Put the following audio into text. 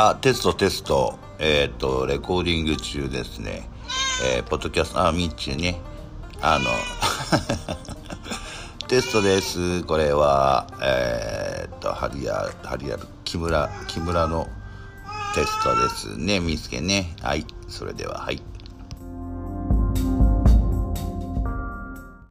あ、テストテスト。えっ、と、レコーディング中ですね。えー、ポッドキャスト、あ、ミッチーね。あの、テストです。これは、えっ、と、ハリア、ハリアル、木村、木村のテストですね。見つけね。はい。それでは、はい。